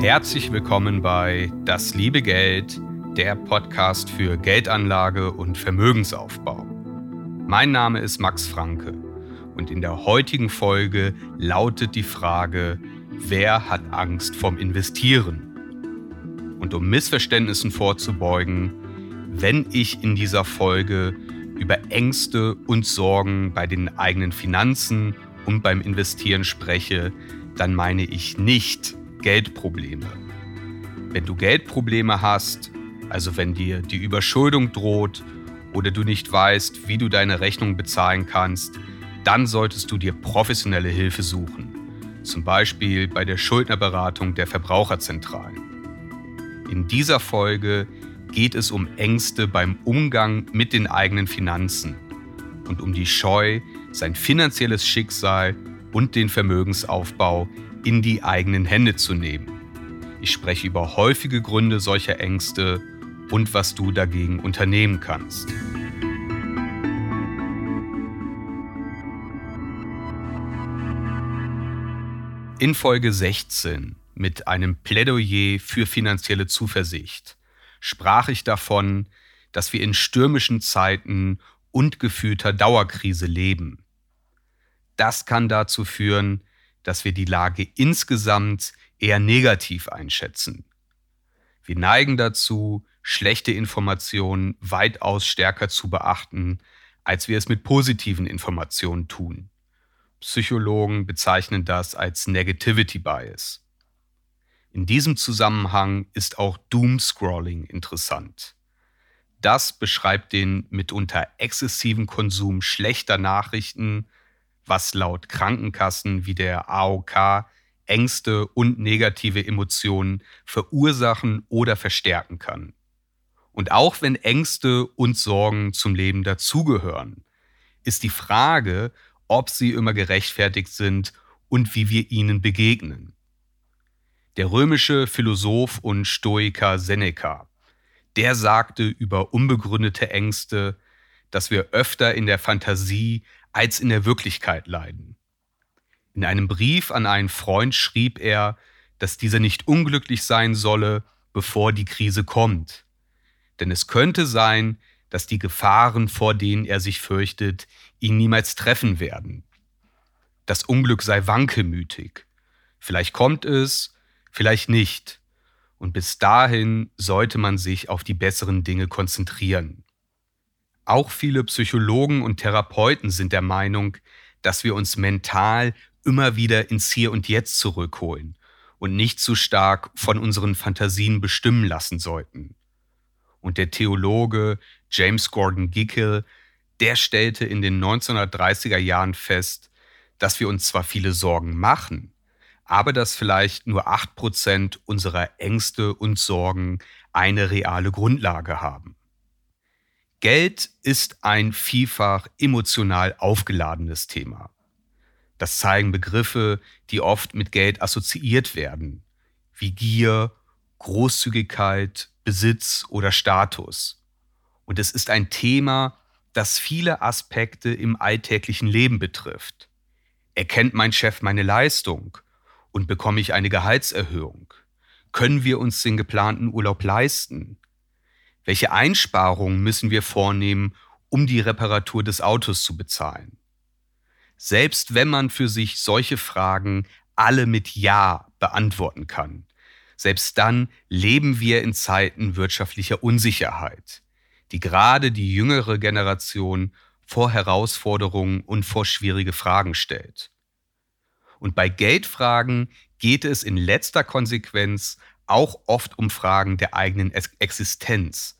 Herzlich willkommen bei Das liebe Geld, der Podcast für Geldanlage und Vermögensaufbau. Mein Name ist Max Franke und in der heutigen Folge lautet die Frage, wer hat Angst vom Investieren? Und um Missverständnissen vorzubeugen, wenn ich in dieser Folge über Ängste und Sorgen bei den eigenen Finanzen und beim Investieren spreche, dann meine ich nicht Geldprobleme. Wenn du Geldprobleme hast, also wenn dir die Überschuldung droht oder du nicht weißt, wie du deine Rechnung bezahlen kannst, dann solltest du dir professionelle Hilfe suchen. Zum Beispiel bei der Schuldnerberatung der Verbraucherzentralen. In dieser Folge geht es um Ängste beim Umgang mit den eigenen Finanzen und um die Scheu, sein finanzielles Schicksal und den Vermögensaufbau in die eigenen Hände zu nehmen. Ich spreche über häufige Gründe solcher Ängste und was du dagegen unternehmen kannst. In Folge 16 mit einem Plädoyer für finanzielle Zuversicht sprach ich davon, dass wir in stürmischen Zeiten und gefühlter Dauerkrise leben. Das kann dazu führen, dass wir die Lage insgesamt eher negativ einschätzen. Wir neigen dazu, schlechte Informationen weitaus stärker zu beachten, als wir es mit positiven Informationen tun. Psychologen bezeichnen das als Negativity Bias. In diesem Zusammenhang ist auch Doom-Scrolling interessant. Das beschreibt den mitunter exzessiven Konsum schlechter Nachrichten, was laut Krankenkassen wie der AOK Ängste und negative Emotionen verursachen oder verstärken kann. Und auch wenn Ängste und Sorgen zum Leben dazugehören, ist die Frage, ob sie immer gerechtfertigt sind und wie wir ihnen begegnen der römische Philosoph und Stoiker Seneca. Der sagte über unbegründete Ängste, dass wir öfter in der Fantasie als in der Wirklichkeit leiden. In einem Brief an einen Freund schrieb er, dass dieser nicht unglücklich sein solle, bevor die Krise kommt. Denn es könnte sein, dass die Gefahren, vor denen er sich fürchtet, ihn niemals treffen werden. Das Unglück sei wankelmütig. Vielleicht kommt es, vielleicht nicht. Und bis dahin sollte man sich auf die besseren Dinge konzentrieren. Auch viele Psychologen und Therapeuten sind der Meinung, dass wir uns mental immer wieder ins Hier und Jetzt zurückholen und nicht zu stark von unseren Fantasien bestimmen lassen sollten. Und der Theologe James Gordon Gickel, der stellte in den 1930er Jahren fest, dass wir uns zwar viele Sorgen machen, aber dass vielleicht nur 8% unserer Ängste und Sorgen eine reale Grundlage haben. Geld ist ein vielfach emotional aufgeladenes Thema. Das zeigen Begriffe, die oft mit Geld assoziiert werden, wie Gier, Großzügigkeit, Besitz oder Status. Und es ist ein Thema, das viele Aspekte im alltäglichen Leben betrifft. Erkennt mein Chef meine Leistung? Und bekomme ich eine Gehaltserhöhung? Können wir uns den geplanten Urlaub leisten? Welche Einsparungen müssen wir vornehmen, um die Reparatur des Autos zu bezahlen? Selbst wenn man für sich solche Fragen alle mit Ja beantworten kann, selbst dann leben wir in Zeiten wirtschaftlicher Unsicherheit, die gerade die jüngere Generation vor Herausforderungen und vor schwierige Fragen stellt. Und bei Geldfragen geht es in letzter Konsequenz auch oft um Fragen der eigenen Existenz,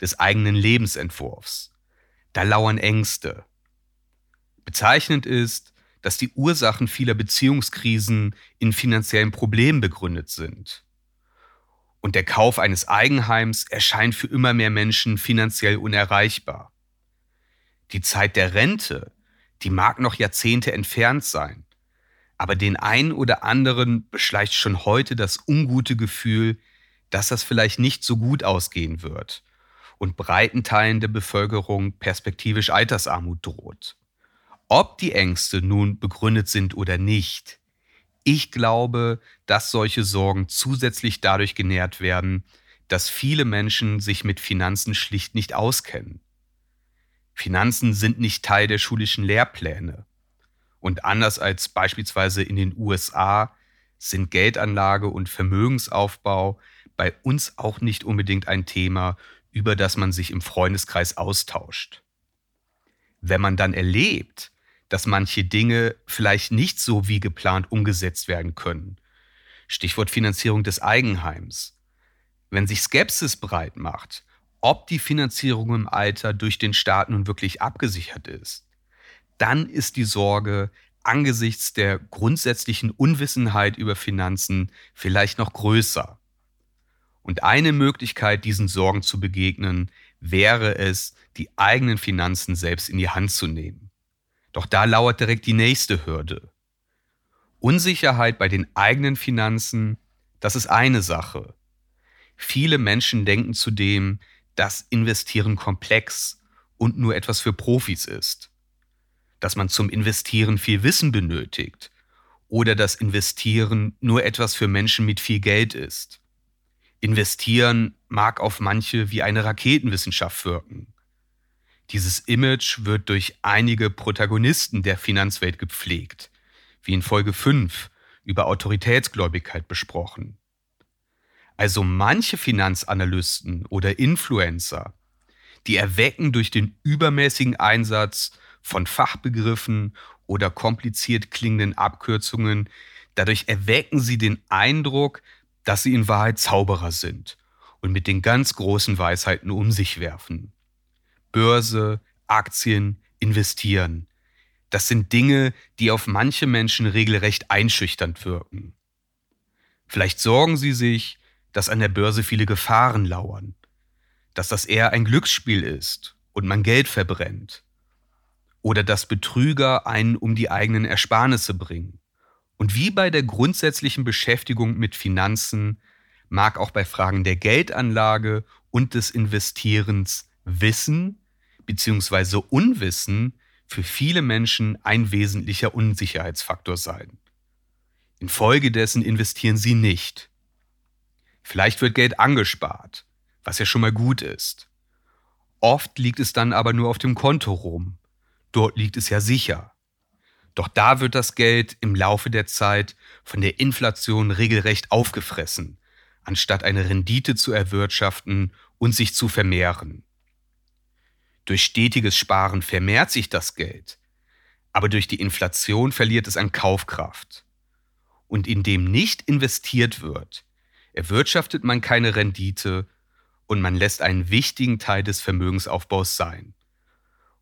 des eigenen Lebensentwurfs. Da lauern Ängste. Bezeichnend ist, dass die Ursachen vieler Beziehungskrisen in finanziellen Problemen begründet sind. Und der Kauf eines Eigenheims erscheint für immer mehr Menschen finanziell unerreichbar. Die Zeit der Rente, die mag noch Jahrzehnte entfernt sein, aber den einen oder anderen beschleicht schon heute das ungute Gefühl, dass das vielleicht nicht so gut ausgehen wird und breiten Teilen der Bevölkerung perspektivisch Altersarmut droht. Ob die Ängste nun begründet sind oder nicht, Ich glaube, dass solche Sorgen zusätzlich dadurch genährt werden, dass viele Menschen sich mit Finanzen schlicht nicht auskennen. Finanzen sind nicht Teil der schulischen Lehrpläne. Und anders als beispielsweise in den USA sind Geldanlage und Vermögensaufbau bei uns auch nicht unbedingt ein Thema, über das man sich im Freundeskreis austauscht. Wenn man dann erlebt, dass manche Dinge vielleicht nicht so wie geplant umgesetzt werden können, Stichwort Finanzierung des Eigenheims, wenn sich Skepsis breit macht, ob die Finanzierung im Alter durch den Staat nun wirklich abgesichert ist, dann ist die Sorge angesichts der grundsätzlichen Unwissenheit über Finanzen vielleicht noch größer. Und eine Möglichkeit, diesen Sorgen zu begegnen, wäre es, die eigenen Finanzen selbst in die Hand zu nehmen. Doch da lauert direkt die nächste Hürde. Unsicherheit bei den eigenen Finanzen, das ist eine Sache. Viele Menschen denken zudem, dass Investieren komplex und nur etwas für Profis ist. Dass man zum Investieren viel Wissen benötigt oder dass Investieren nur etwas für Menschen mit viel Geld ist. Investieren mag auf manche wie eine Raketenwissenschaft wirken. Dieses Image wird durch einige Protagonisten der Finanzwelt gepflegt, wie in Folge 5 über Autoritätsgläubigkeit besprochen. Also manche Finanzanalysten oder Influencer, die erwecken durch den übermäßigen Einsatz von Fachbegriffen oder kompliziert klingenden Abkürzungen, dadurch erwecken sie den Eindruck, dass sie in Wahrheit Zauberer sind und mit den ganz großen Weisheiten um sich werfen. Börse, Aktien, investieren. Das sind Dinge, die auf manche Menschen regelrecht einschüchternd wirken. Vielleicht sorgen sie sich, dass an der Börse viele Gefahren lauern, dass das eher ein Glücksspiel ist und man Geld verbrennt, oder dass Betrüger einen um die eigenen Ersparnisse bringen. Und wie bei der grundsätzlichen Beschäftigung mit Finanzen mag auch bei Fragen der Geldanlage und des Investierens Wissen bzw. Unwissen für viele Menschen ein wesentlicher Unsicherheitsfaktor sein. Infolgedessen investieren sie nicht, Vielleicht wird Geld angespart, was ja schon mal gut ist. Oft liegt es dann aber nur auf dem Konto rum. Dort liegt es ja sicher. Doch da wird das Geld im Laufe der Zeit von der Inflation regelrecht aufgefressen, anstatt eine Rendite zu erwirtschaften und sich zu vermehren. Durch stetiges Sparen vermehrt sich das Geld, aber durch die Inflation verliert es an Kaufkraft. Und indem nicht investiert wird, erwirtschaftet man keine Rendite und man lässt einen wichtigen Teil des Vermögensaufbaus sein.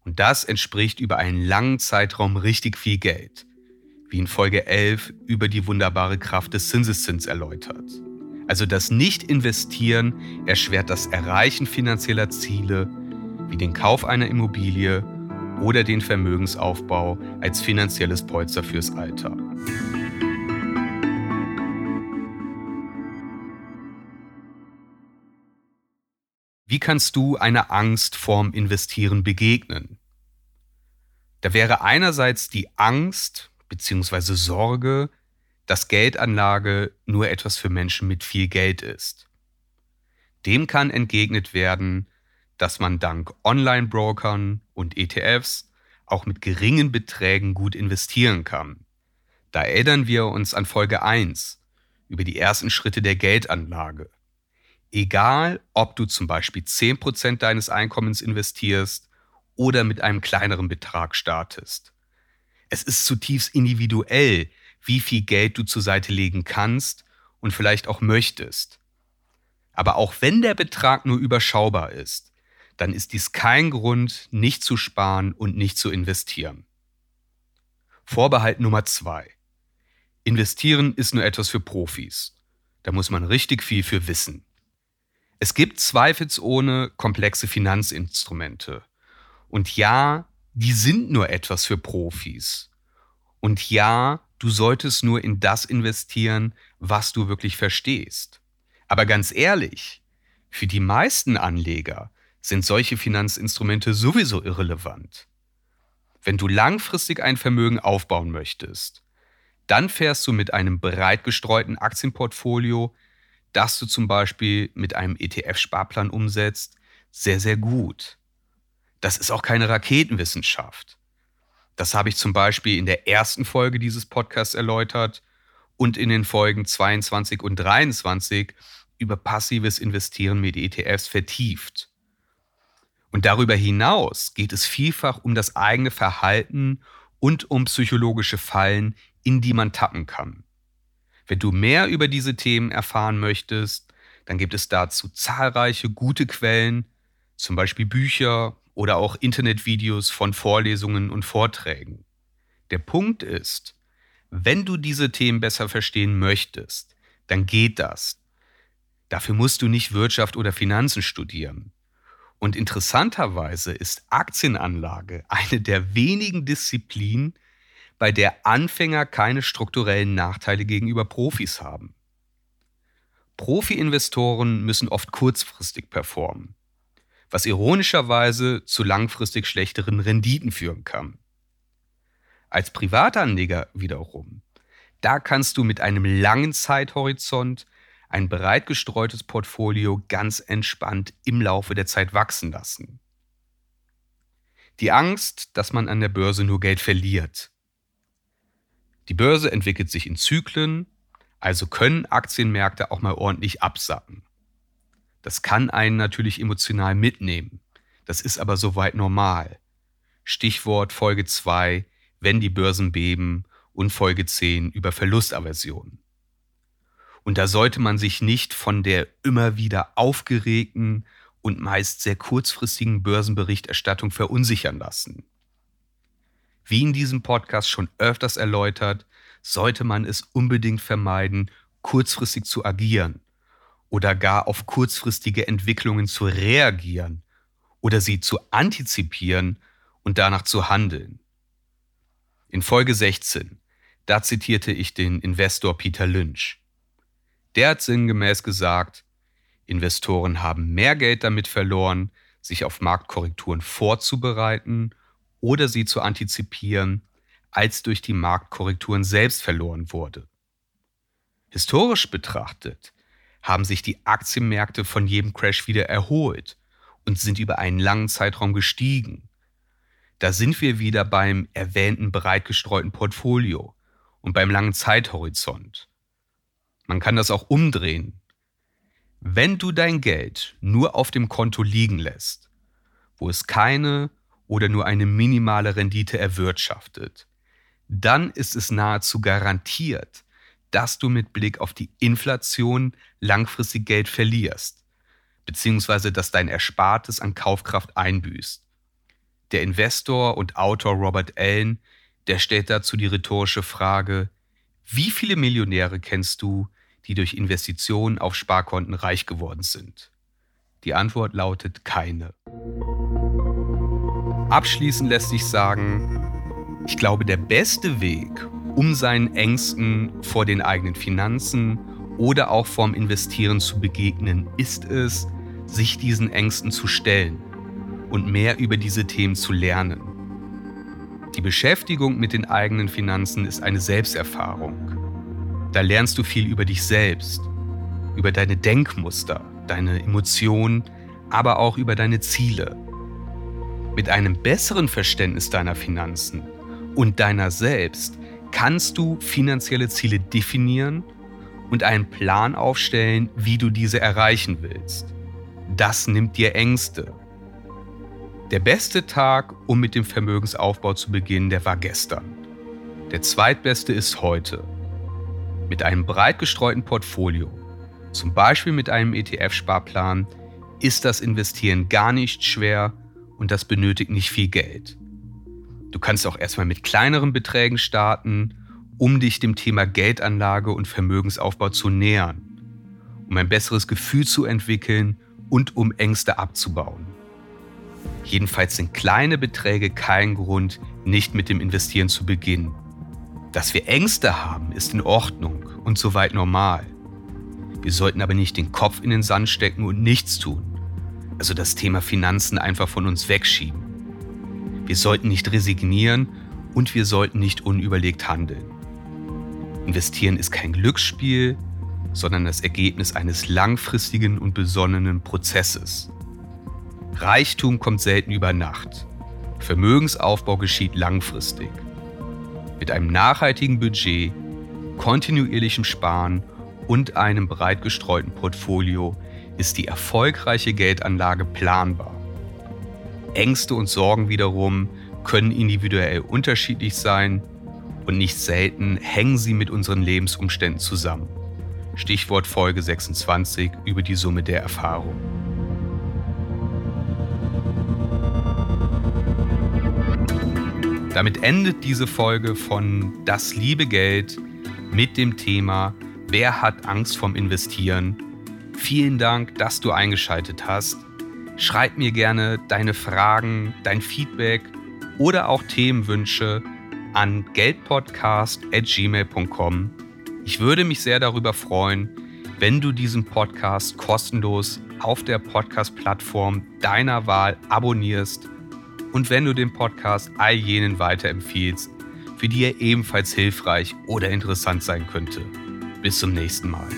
Und das entspricht über einen langen Zeitraum richtig viel Geld, wie in Folge 11 über die wunderbare Kraft des Zinseszins erläutert. Also das Nicht-Investieren erschwert das Erreichen finanzieller Ziele, wie den Kauf einer Immobilie oder den Vermögensaufbau als finanzielles Polster fürs Alter. Wie kannst du einer Angst vorm Investieren begegnen? Da wäre einerseits die Angst bzw. Sorge, dass Geldanlage nur etwas für Menschen mit viel Geld ist. Dem kann entgegnet werden, dass man dank Online-Brokern und ETFs auch mit geringen Beträgen gut investieren kann. Da erinnern wir uns an Folge 1 über die ersten Schritte der Geldanlage. Egal, ob du zum Beispiel 10% deines Einkommens investierst oder mit einem kleineren Betrag startest. Es ist zutiefst individuell, wie viel Geld du zur Seite legen kannst und vielleicht auch möchtest. Aber auch wenn der Betrag nur überschaubar ist, dann ist dies kein Grund, nicht zu sparen und nicht zu investieren. Vorbehalt Nummer zwei: Investieren ist nur etwas für Profis. Da muss man richtig viel für wissen. Es gibt zweifelsohne komplexe Finanzinstrumente. Und ja, die sind nur etwas für Profis. Und ja, du solltest nur in das investieren, was du wirklich verstehst. Aber ganz ehrlich, für die meisten Anleger sind solche Finanzinstrumente sowieso irrelevant. Wenn du langfristig ein Vermögen aufbauen möchtest, dann fährst du mit einem breit gestreuten Aktienportfolio, das du zum Beispiel mit einem ETF-Sparplan umsetzt, sehr, sehr gut. Das ist auch keine Raketenwissenschaft. Das habe ich zum Beispiel in der ersten Folge dieses Podcasts erläutert und in den Folgen 22 und 23 über passives Investieren mit ETFs vertieft. Und darüber hinaus geht es vielfach um das eigene Verhalten und um psychologische Fallen, in die man tappen kann. Wenn du mehr über diese Themen erfahren möchtest, dann gibt es dazu zahlreiche gute Quellen, zum Beispiel Bücher oder auch Internetvideos von Vorlesungen und Vorträgen. Der Punkt ist, wenn du diese Themen besser verstehen möchtest, dann geht das. Dafür musst du nicht Wirtschaft oder Finanzen studieren. Und interessanterweise ist Aktienanlage eine der wenigen Disziplinen, bei der Anfänger keine strukturellen Nachteile gegenüber Profis haben. Profi-Investoren müssen oft kurzfristig performen, was ironischerweise zu langfristig schlechteren Renditen führen kann. Als Privatanleger wiederum, da kannst du mit einem langen Zeithorizont ein breit gestreutes Portfolio ganz entspannt im Laufe der Zeit wachsen lassen. Die Angst, dass man an der Börse nur Geld verliert, die Börse entwickelt sich in Zyklen, also können Aktienmärkte auch mal ordentlich absacken. Das kann einen natürlich emotional mitnehmen. Das ist aber soweit normal. Stichwort Folge 2, wenn die Börsen beben und Folge 10 über Verlustaversion. Und da sollte man sich nicht von der immer wieder aufgeregten und meist sehr kurzfristigen Börsenberichterstattung verunsichern lassen. Wie in diesem Podcast schon öfters erläutert, sollte man es unbedingt vermeiden, kurzfristig zu agieren oder gar auf kurzfristige Entwicklungen zu reagieren oder sie zu antizipieren und danach zu handeln. In Folge 16, da zitierte ich den Investor Peter Lynch. Der hat sinngemäß gesagt, Investoren haben mehr Geld damit verloren, sich auf Marktkorrekturen vorzubereiten oder sie zu antizipieren, als durch die Marktkorrekturen selbst verloren wurde. Historisch betrachtet haben sich die Aktienmärkte von jedem Crash wieder erholt und sind über einen langen Zeitraum gestiegen. Da sind wir wieder beim erwähnten breit gestreuten Portfolio und beim langen Zeithorizont. Man kann das auch umdrehen. Wenn du dein Geld nur auf dem Konto liegen lässt, wo es keine oder nur eine minimale Rendite erwirtschaftet, dann ist es nahezu garantiert, dass du mit Blick auf die Inflation langfristig Geld verlierst, beziehungsweise dass dein Erspartes an Kaufkraft einbüßt. Der Investor und Autor Robert Allen, der stellt dazu die rhetorische Frage, wie viele Millionäre kennst du, die durch Investitionen auf Sparkonten reich geworden sind? Die Antwort lautet keine. Abschließend lässt sich sagen, ich glaube, der beste Weg, um seinen Ängsten vor den eigenen Finanzen oder auch vorm Investieren zu begegnen, ist es, sich diesen Ängsten zu stellen und mehr über diese Themen zu lernen. Die Beschäftigung mit den eigenen Finanzen ist eine Selbsterfahrung. Da lernst du viel über dich selbst, über deine Denkmuster, deine Emotionen, aber auch über deine Ziele. Mit einem besseren Verständnis deiner Finanzen und deiner selbst kannst du finanzielle Ziele definieren und einen Plan aufstellen, wie du diese erreichen willst. Das nimmt dir Ängste. Der beste Tag, um mit dem Vermögensaufbau zu beginnen, der war gestern. Der zweitbeste ist heute. Mit einem breit gestreuten Portfolio, zum Beispiel mit einem ETF-Sparplan, ist das Investieren gar nicht schwer und das benötigt nicht viel Geld. Du kannst auch erstmal mit kleineren Beträgen starten, um dich dem Thema Geldanlage und Vermögensaufbau zu nähern, um ein besseres Gefühl zu entwickeln und um Ängste abzubauen. Jedenfalls sind kleine Beträge kein Grund, nicht mit dem Investieren zu beginnen. Dass wir Ängste haben, ist in Ordnung und soweit normal. Wir sollten aber nicht den Kopf in den Sand stecken und nichts tun also das Thema Finanzen einfach von uns wegschieben. Wir sollten nicht resignieren und wir sollten nicht unüberlegt handeln. Investieren ist kein Glücksspiel, sondern das Ergebnis eines langfristigen und besonnenen Prozesses. Reichtum kommt selten über Nacht. Vermögensaufbau geschieht langfristig. Mit einem nachhaltigen Budget, kontinuierlichem Sparen und einem breit gestreuten Portfolio ist die erfolgreiche Geldanlage planbar. Ängste und Sorgen wiederum können individuell unterschiedlich sein und nicht selten hängen sie mit unseren Lebensumständen zusammen. Stichwort Folge 26 über die Summe der Erfahrung. Damit endet diese Folge von Das liebe Geld mit dem Thema Wer hat Angst vom Investieren? Vielen Dank, dass du eingeschaltet hast. Schreib mir gerne deine Fragen, dein Feedback oder auch Themenwünsche an geldpodcast.gmail.com. Ich würde mich sehr darüber freuen, wenn du diesen Podcast kostenlos auf der Podcast-Plattform deiner Wahl abonnierst und wenn du den Podcast all jenen weiterempfiehlst, für die er ebenfalls hilfreich oder interessant sein könnte. Bis zum nächsten Mal.